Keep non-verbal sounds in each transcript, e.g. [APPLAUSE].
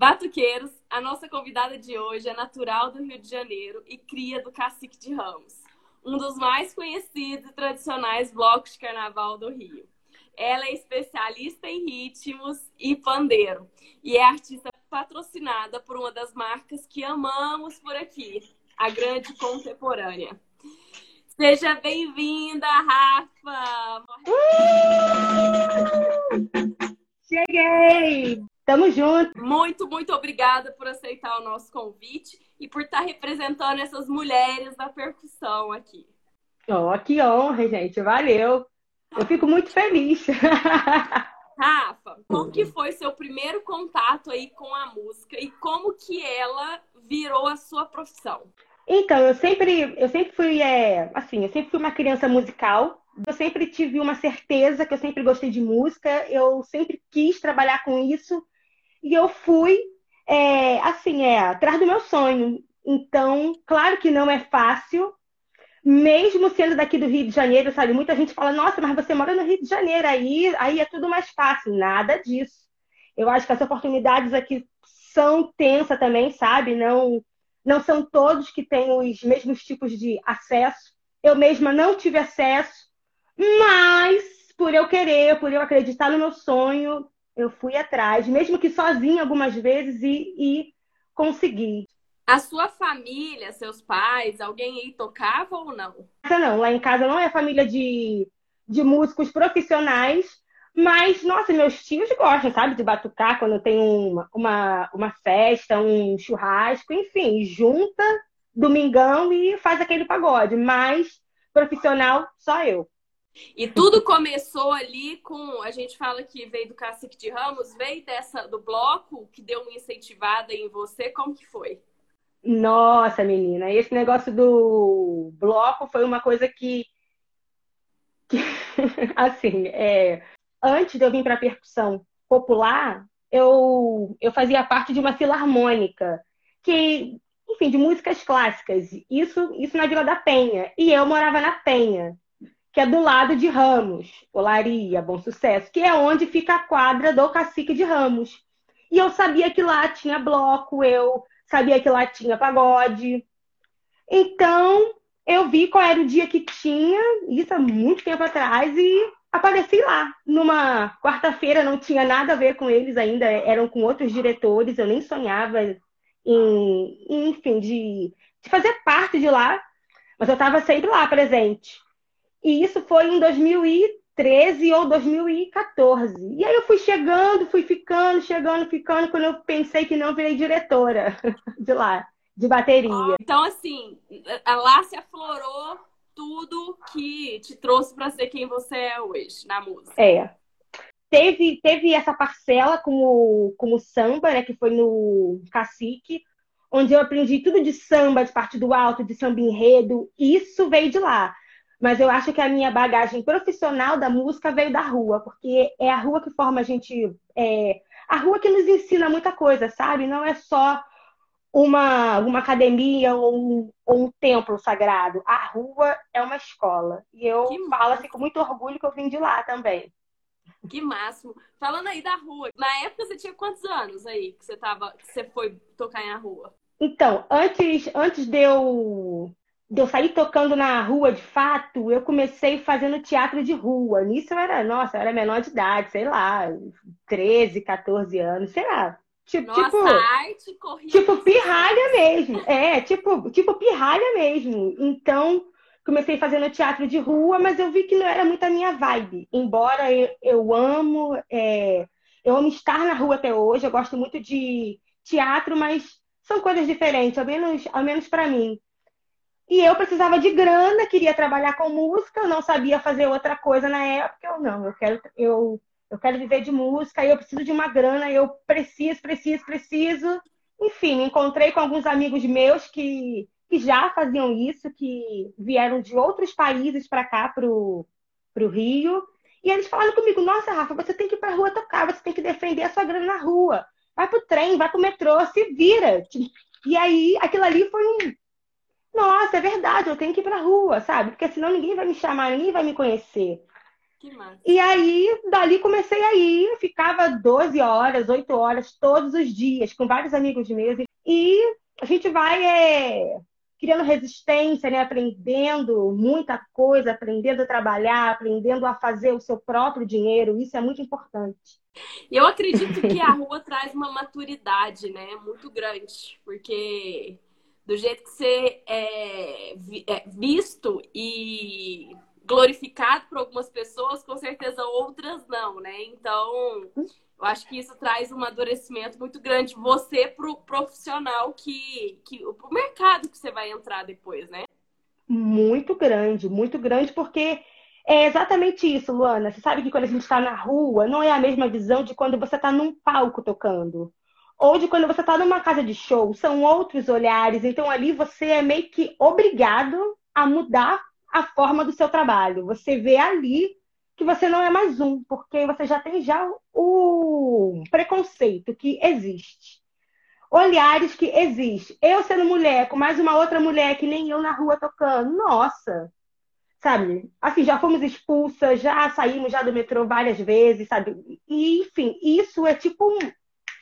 Batuqueiros, a nossa convidada de hoje é natural do Rio de Janeiro e cria do Cacique de Ramos, um dos mais conhecidos e tradicionais blocos de carnaval do Rio. Ela é especialista em ritmos e pandeiro e é artista patrocinada por uma das marcas que amamos por aqui, a Grande Contemporânea. Seja bem-vinda, Rafa! Cheguei! Tamo junto! Muito, muito obrigada por aceitar o nosso convite e por estar representando essas mulheres da percussão aqui. Oh, que honra, gente! Valeu! Eu fico muito feliz. [LAUGHS] Rafa, como que foi seu primeiro contato aí com a música e como que ela virou a sua profissão? Então, eu sempre, eu sempre fui, é, assim, eu sempre fui uma criança musical. Eu sempre tive uma certeza que eu sempre gostei de música. Eu sempre quis trabalhar com isso e eu fui, é, assim, é, atrás do meu sonho. Então, claro que não é fácil, mesmo sendo daqui do Rio de Janeiro, sabe? Muita gente fala, nossa, mas você mora no Rio de Janeiro, aí, aí é tudo mais fácil. Nada disso. Eu acho que as oportunidades aqui são tensas também, sabe? Não, não são todos que têm os mesmos tipos de acesso. Eu mesma não tive acesso, mas por eu querer, por eu acreditar no meu sonho, eu fui atrás, mesmo que sozinha algumas vezes, e, e consegui. A sua família, seus pais, alguém aí tocava ou não? Não, lá em casa não é família de, de músicos profissionais, mas, nossa, meus tios gostam, sabe, de batucar quando tem uma, uma, uma festa, um churrasco, enfim, junta domingão e faz aquele pagode. Mas profissional, só eu. E tudo começou ali com, a gente fala que veio do Cacique de Ramos, veio dessa do bloco que deu uma incentivada em você, como que foi? Nossa, menina, esse negócio do bloco foi uma coisa que, que [LAUGHS] assim, é, antes de eu vir para percussão popular, eu, eu fazia parte de uma filarmônica, que, enfim, de músicas clássicas. Isso, isso na Vila da Penha. E eu morava na Penha, que é do lado de Ramos, Olaria, Bom Sucesso, que é onde fica a quadra do Cacique de Ramos. E eu sabia que lá tinha bloco, eu sabia que lá tinha pagode. Então, eu vi qual era o dia que tinha, isso há muito tempo atrás, e apareci lá. Numa quarta-feira, não tinha nada a ver com eles ainda, eram com outros diretores, eu nem sonhava em, enfim, de, de fazer parte de lá, mas eu estava sempre lá presente. E isso foi em 2013 ou 2014. E aí eu fui chegando, fui ficando, chegando, ficando, quando eu pensei que não virei diretora [LAUGHS] de lá, de bateria. Então, assim, lá se aflorou tudo que te trouxe para ser quem você é hoje na música. É. Teve, teve essa parcela como, como samba, né, que foi no Cacique, onde eu aprendi tudo de samba, de parte do alto, de samba enredo. Isso veio de lá mas eu acho que a minha bagagem profissional da música veio da rua, porque é a rua que forma a gente. É, a rua que nos ensina muita coisa, sabe? Não é só uma, uma academia ou um, ou um templo sagrado. A rua é uma escola. E eu que falo assim, com muito orgulho que eu vim de lá também. Que máximo. Falando aí da rua, na época você tinha quantos anos aí que você, tava, que você foi tocar na rua? Então, antes, antes de eu de eu sair tocando na rua de fato, eu comecei fazendo teatro de rua. Nisso eu era, nossa, eu era menor de idade, sei lá, 13, 14 anos, sei lá. Tipo, nossa, tipo, arte corrida. Tipo pirralha mesmo. É, tipo, tipo pirralha mesmo. Então, comecei fazendo teatro de rua, mas eu vi que não era muito a minha vibe. Embora eu, eu amo, é, eu amo estar na rua até hoje, eu gosto muito de teatro, mas são coisas diferentes, ao menos, ao menos para mim. E eu precisava de grana, queria trabalhar com música, eu não sabia fazer outra coisa na época. Eu não, eu quero, eu, eu quero viver de música, eu preciso de uma grana, eu preciso, preciso, preciso. Enfim, encontrei com alguns amigos meus que, que já faziam isso, que vieram de outros países para cá, para o Rio. E eles falaram comigo: Nossa, Rafa, você tem que ir para a rua tocar, você tem que defender a sua grana na rua. Vai para o trem, vai para o metrô, se vira. [LAUGHS] E aí, aquilo ali foi um, nossa, é verdade, eu tenho que ir pra rua, sabe? Porque senão ninguém vai me chamar, ninguém vai me conhecer. Que massa. E aí, dali comecei a ir, ficava 12 horas, 8 horas, todos os dias, com vários amigos meus. E a gente vai é, criando resistência, né? aprendendo muita coisa, aprendendo a trabalhar, aprendendo a fazer o seu próprio dinheiro. Isso é muito importante. Eu acredito que a rua [LAUGHS] traz uma maturidade, né? Muito grande, porque do jeito que você é, é visto e glorificado por algumas pessoas, com certeza outras não, né? Então, eu acho que isso traz um amadurecimento muito grande você pro profissional que, que pro mercado que você vai entrar depois, né? Muito grande, muito grande, porque é exatamente isso, Luana. Você sabe que quando a gente está na rua, não é a mesma visão de quando você está num palco tocando. Ou de quando você está numa casa de show. São outros olhares. Então, ali você é meio que obrigado a mudar a forma do seu trabalho. Você vê ali que você não é mais um, porque você já tem já o preconceito que existe. Olhares que existe. Eu sendo mulher, com mais uma outra mulher que nem eu na rua tocando. Nossa! Sabe? Assim, já fomos expulsas, já saímos já do metrô várias vezes, sabe? E, enfim, isso é tipo um...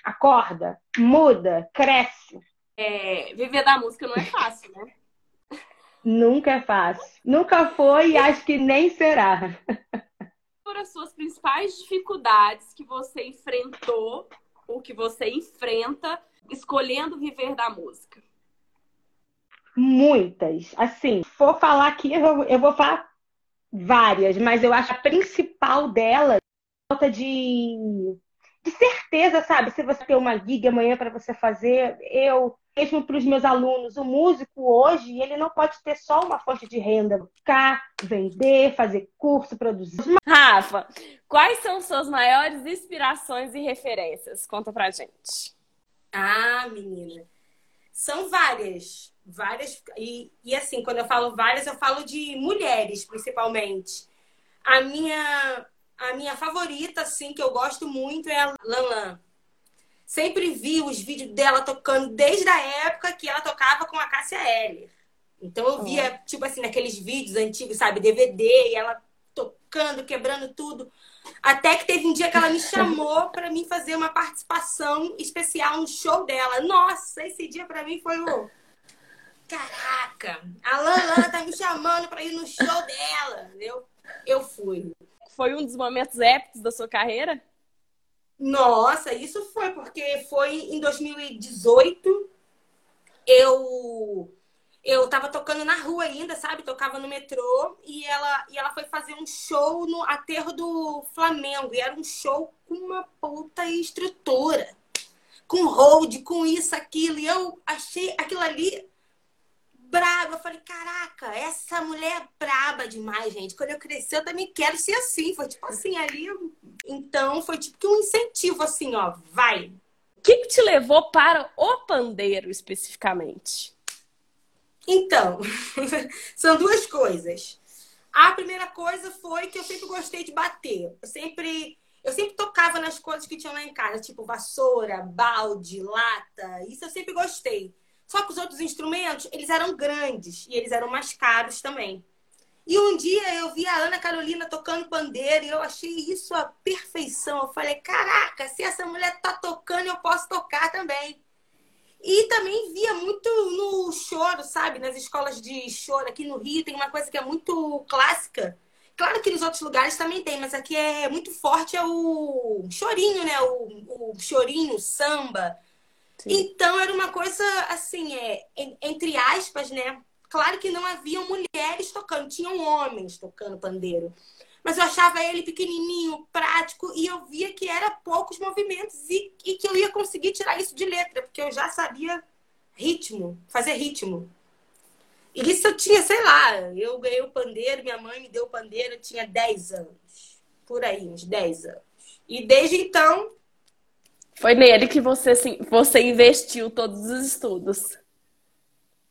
Acorda, muda, cresce. É, viver da música não é fácil, né? Nunca é fácil. Nunca foi e acho que nem será. Por as suas principais dificuldades que você enfrentou ou que você enfrenta escolhendo viver da música? Muitas. Assim, for falar aqui, eu, eu vou falar várias, mas eu acho a principal delas falta de, de certeza, sabe? Se você tem uma gig amanhã para você fazer, eu mesmo para os meus alunos, o músico hoje, ele não pode ter só uma fonte de renda, buscar, vender, fazer curso, produzir. Rafa, quais são suas maiores inspirações e referências? Conta pra gente. Ah, menina, são várias, várias e, e assim, quando eu falo várias, eu falo de mulheres, principalmente. A minha a minha favorita, assim, que eu gosto muito é a Lan sempre vi os vídeos dela tocando desde a época que ela tocava com a Cássia Eller. Então eu via, uhum. tipo assim, naqueles vídeos antigos, sabe, DVD, e ela tocando, quebrando tudo. Até que teve um dia que ela me chamou para mim fazer uma participação especial no show dela. Nossa, esse dia para mim foi o Caraca, a Lana tá me chamando para ir no show dela. Eu, eu fui. Foi um dos momentos épicos da sua carreira? Nossa, isso foi porque foi em 2018. Eu eu tava tocando na rua ainda, sabe? Tocava no metrô e ela e ela foi fazer um show no aterro do Flamengo e era um show com uma puta estrutura, com hold, com isso, aquilo. E eu achei aquilo ali brava. Eu falei, caraca, essa mulher é braba demais, gente. Quando eu crescer, eu também quero ser assim. Foi tipo assim, ali. Então, foi tipo que um incentivo, assim, ó, vai. O que, que te levou para o pandeiro especificamente? Então, [LAUGHS] são duas coisas. A primeira coisa foi que eu sempre gostei de bater. Eu sempre, eu sempre tocava nas coisas que tinham lá em casa, tipo vassoura, balde, lata. Isso eu sempre gostei. Só que os outros instrumentos, eles eram grandes e eles eram mais caros também. E um dia eu vi a Ana Carolina tocando pandeiro e eu achei isso a perfeição. Eu falei, caraca, se essa mulher tá tocando, eu posso tocar também. E também via muito no choro, sabe? Nas escolas de choro aqui no Rio tem uma coisa que é muito clássica. Claro que nos outros lugares também tem, mas aqui é muito forte é o chorinho, né? O, o chorinho, o samba. Sim. Então era uma coisa assim, é, entre aspas, né? Claro que não haviam mulheres tocando, tinham homens tocando pandeiro. Mas eu achava ele pequenininho, prático, e eu via que era poucos movimentos e, e que eu ia conseguir tirar isso de letra, porque eu já sabia ritmo, fazer ritmo. E isso eu tinha, sei lá, eu ganhei o pandeiro, minha mãe me deu o pandeiro, eu tinha 10 anos. Por aí, uns 10 anos. E desde então, foi nele que você, você investiu todos os estudos.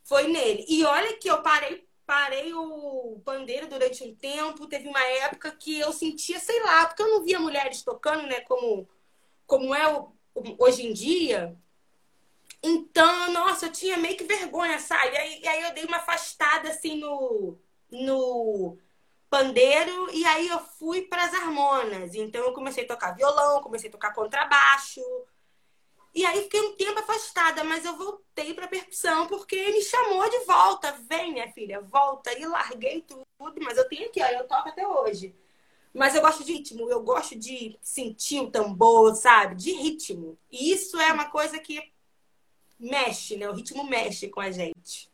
Foi nele. E olha que eu parei, parei o pandeiro durante um tempo. Teve uma época que eu sentia, sei lá, porque eu não via mulheres tocando, né? Como, como é hoje em dia. Então, nossa, eu tinha meio que vergonha, sabe? E aí, e aí eu dei uma afastada assim no, no pandeiro e aí eu fui para as harmonas. Então eu comecei a tocar violão, comecei a tocar contrabaixo. E aí fiquei um tempo afastada, mas eu voltei para percussão porque me chamou de volta. Vem, minha filha, volta. E larguei tudo, mas eu tenho aqui, ó, eu toco até hoje. Mas eu gosto de ritmo, eu gosto de sentir o tambor, sabe? De ritmo. E isso é uma coisa que mexe, né? O ritmo mexe com a gente.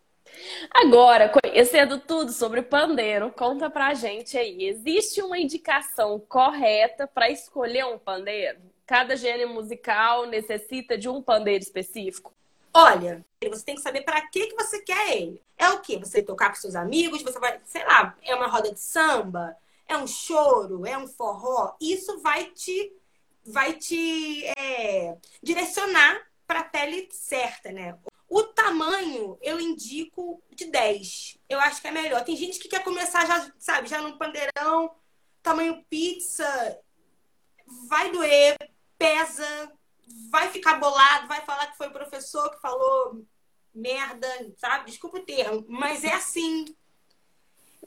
Agora, conhecendo tudo sobre pandeiro, conta pra gente aí. Existe uma indicação correta para escolher um pandeiro? Cada gênero musical necessita de um pandeiro específico? Olha, você tem que saber para que, que você quer ele. É o quê? Você tocar com seus amigos, você vai, sei lá, é uma roda de samba, é um choro, é um forró. Isso vai te, vai te é, direcionar para a pele certa, né? O tamanho eu indico de 10. Eu acho que é melhor. Tem gente que quer começar já, sabe, já no pandeirão, tamanho pizza, vai doer, pesa, vai ficar bolado, vai falar que foi o professor que falou merda, sabe? Desculpa o termo, mas é assim.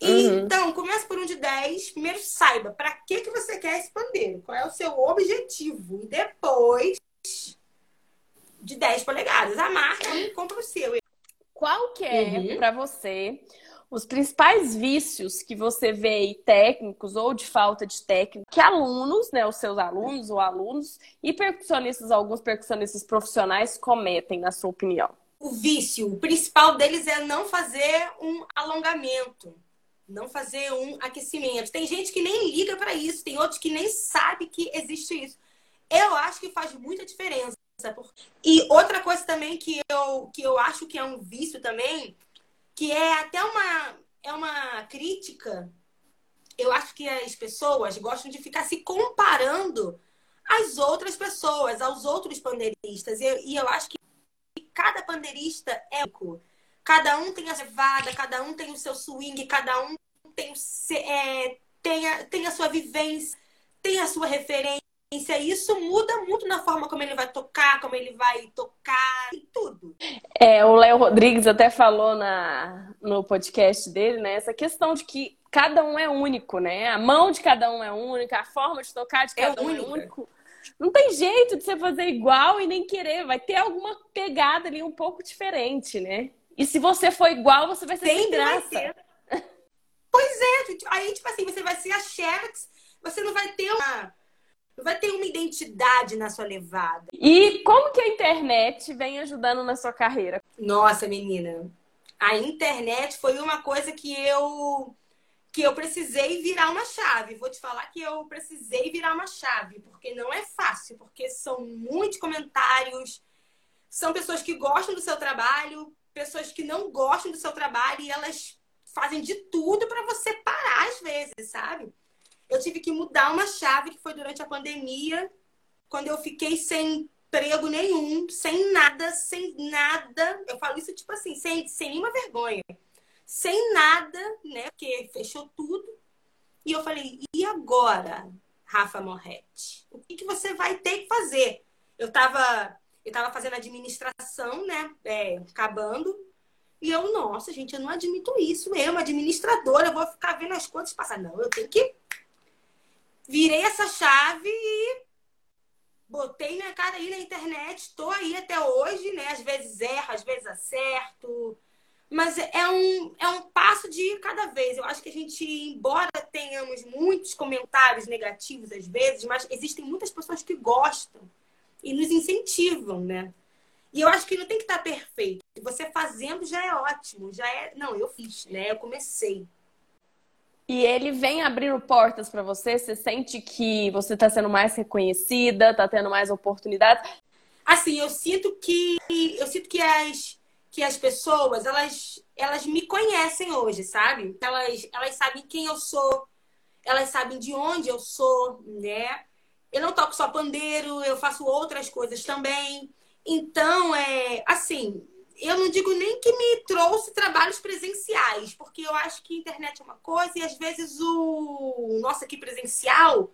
Uhum. Então, comece por um de 10. Primeiro, saiba para que, que você quer esse pandeiro, qual é o seu objetivo. E depois, de 10 polegadas. A marca compra o seu. Qual que é, uhum. para você, os principais vícios que você vê aí, técnicos ou de falta de técnica, que alunos, né, os seus alunos ou alunos, e percussionistas, alguns percussionistas profissionais cometem, na sua opinião? O vício, o principal deles é não fazer um alongamento, não fazer um aquecimento. Tem gente que nem liga para isso, tem outros que nem sabe que existe isso. Eu acho que faz muita diferença. E outra coisa também que eu, que eu acho que é um vício também, que é até uma, é uma crítica. Eu acho que as pessoas gostam de ficar se comparando às outras pessoas, aos outros pandeiristas. E, e eu acho que cada pandeirista é único. Cada um tem a levada, cada um tem o seu swing, cada um tem, é, tem, a, tem a sua vivência, tem a sua referência isso muda muito na forma como ele vai tocar, como ele vai tocar e tudo. É, o Léo Rodrigues até falou na, no podcast dele, né? Essa questão de que cada um é único, né? A mão de cada um é única, a forma de tocar de é cada é um única. é único. Não tem jeito de você fazer igual e nem querer. Vai ter alguma pegada ali um pouco diferente, né? E se você for igual, você vai ser sem graça. Pois é, aí tipo assim, você vai ser a Xerox, você não vai ter uma vai ter uma identidade na sua levada. E como que a internet vem ajudando na sua carreira? Nossa, menina, a internet foi uma coisa que eu que eu precisei virar uma chave. Vou te falar que eu precisei virar uma chave, porque não é fácil, porque são muitos comentários, são pessoas que gostam do seu trabalho, pessoas que não gostam do seu trabalho e elas fazem de tudo para você parar às vezes, sabe? Eu tive que mudar uma chave que foi durante a pandemia, quando eu fiquei sem emprego nenhum, sem nada, sem nada. Eu falo isso tipo assim, sem, sem nenhuma vergonha. Sem nada, né? Porque fechou tudo. E eu falei, e agora, Rafa Morretti? O que, que você vai ter que fazer? Eu estava eu tava fazendo administração, né? É, acabando. E eu, nossa, gente, eu não admito isso. Eu, administradora, eu vou ficar vendo as contas passar. Não, eu tenho que virei essa chave e botei minha cara aí na internet, estou aí até hoje, né? Às vezes erro, às vezes acerto. Mas é um, é um passo de cada vez. Eu acho que a gente, embora tenhamos muitos comentários negativos às vezes, mas existem muitas pessoas que gostam e nos incentivam, né? E eu acho que não tem que estar perfeito. Você fazendo já é ótimo, já é. Não, eu fiz, né? Eu comecei. E ele vem abrindo portas para você? Você sente que você está sendo mais reconhecida, está tendo mais oportunidades? Assim, eu sinto que eu sinto que as que as pessoas elas elas me conhecem hoje, sabe? Elas elas sabem quem eu sou, elas sabem de onde eu sou, né? Eu não toco só pandeiro, eu faço outras coisas também. Então, é assim, eu não digo nem que me trouxe trabalhos presenciais, porque eu acho que a internet é uma coisa e às vezes o nosso aqui presencial,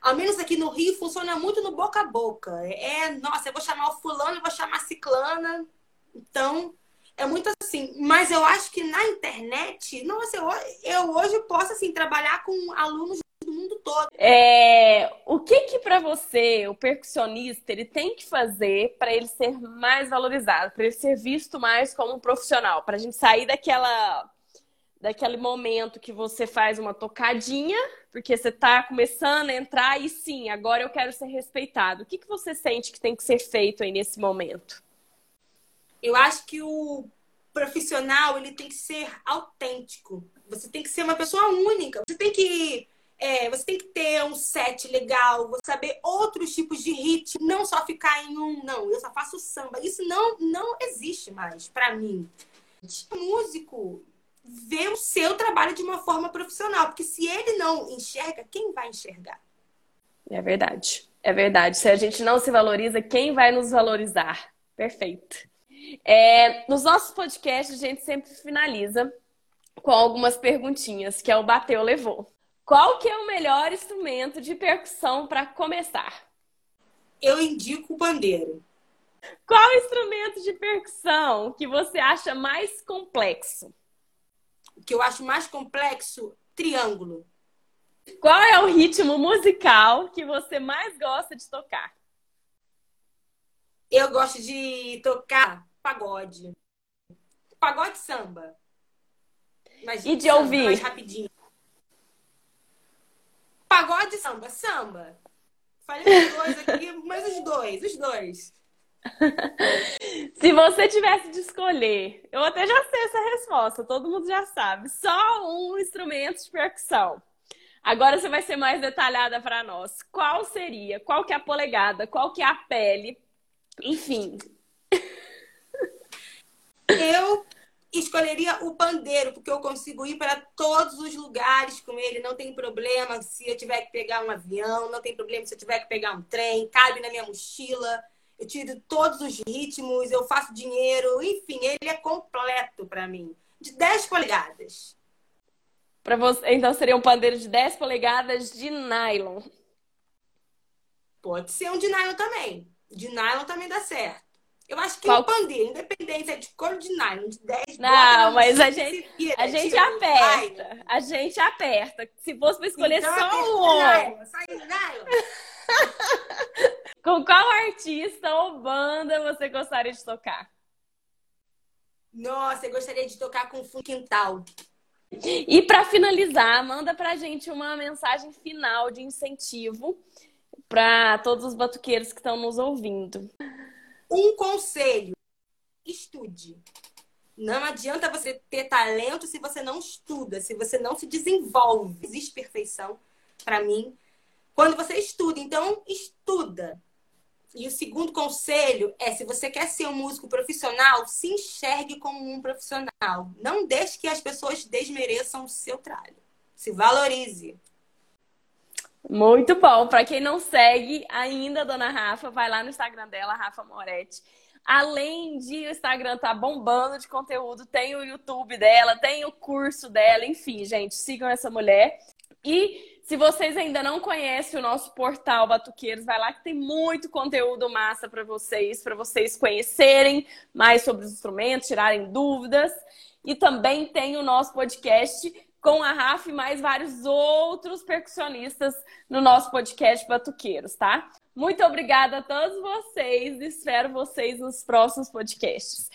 ao menos aqui no Rio, funciona muito no boca a boca. É, nossa, eu vou chamar o fulano, eu vou chamar a ciclana. Então, É muito assim. Mas eu acho que na internet, nossa, eu, eu hoje posso assim trabalhar com alunos do mundo todo. É, o que que para você, o percussionista, ele tem que fazer para ele ser mais valorizado, para ele ser visto mais como um profissional, para a gente sair daquela daquele momento que você faz uma tocadinha, porque você está começando a entrar e sim, agora eu quero ser respeitado. O que, que você sente que tem que ser feito aí nesse momento? Eu acho que o profissional ele tem que ser autêntico. Você tem que ser uma pessoa única. Você tem que é, você tem que ter um set legal, saber outros tipos de ritmo, não só ficar em um, não, eu só faço samba. Isso não não existe mais para mim. O músico ver o seu trabalho de uma forma profissional. Porque se ele não enxerga, quem vai enxergar? É verdade. É verdade. Se a gente não se valoriza, quem vai nos valorizar? Perfeito. É, nos nossos podcasts, a gente sempre finaliza com algumas perguntinhas, que é o bateu, levou. Qual que é o melhor instrumento de percussão para começar? Eu indico o bandeiro. Qual instrumento de percussão que você acha mais complexo? O que eu acho mais complexo, triângulo. Qual é o ritmo musical que você mais gosta de tocar? Eu gosto de tocar pagode. Pagode samba. Mas e de samba, ouvir? Mais rapidinho. Pagode samba, samba. Falei os dois aqui, mas os dois, os dois. Se você tivesse de escolher, eu até já sei essa resposta, todo mundo já sabe. Só um instrumento de percussão. Agora você vai ser mais detalhada para nós. Qual seria? Qual que é a polegada? Qual que é a pele? Enfim. Eu escolheria o pandeiro, porque eu consigo ir para todos os lugares com ele, não tem problema se eu tiver que pegar um avião, não tem problema se eu tiver que pegar um trem, cabe na minha mochila eu tiro todos os ritmos, eu faço dinheiro, enfim, ele é completo para mim. De 10 polegadas. Para você, então seria um pandeiro de 10 polegadas de nylon. Pode ser um de nylon também. De nylon também dá certo. Eu acho que Qual... um pandeiro, independente é de cor de nylon, de 10 Não, mas a gente, vira, a gente aperta. A gente aperta. Se fosse para escolher então, só um. Nylon, nylon. [LAUGHS] Com qual artista ou banda você gostaria de tocar? Nossa, eu gostaria de tocar com Fundo Quintal. E para finalizar, manda pra gente uma mensagem final de incentivo para todos os batuqueiros que estão nos ouvindo. Um conselho: estude. Não adianta você ter talento se você não estuda, se você não se desenvolve. Existe perfeição para mim quando você estuda. Então, estuda. E o segundo conselho é: se você quer ser um músico profissional, se enxergue como um profissional. Não deixe que as pessoas desmereçam o seu trabalho. Se valorize. Muito bom. Para quem não segue ainda a Dona Rafa, vai lá no Instagram dela, Rafa Moretti. Além de o Instagram tá bombando de conteúdo, tem o YouTube dela, tem o curso dela, enfim, gente, sigam essa mulher. E se vocês ainda não conhecem o nosso portal Batuqueiros, vai lá que tem muito conteúdo massa para vocês, para vocês conhecerem mais sobre os instrumentos, tirarem dúvidas. E também tem o nosso podcast com a Rafa e mais vários outros percussionistas no nosso podcast Batuqueiros, tá? Muito obrigada a todos vocês espero vocês nos próximos podcasts.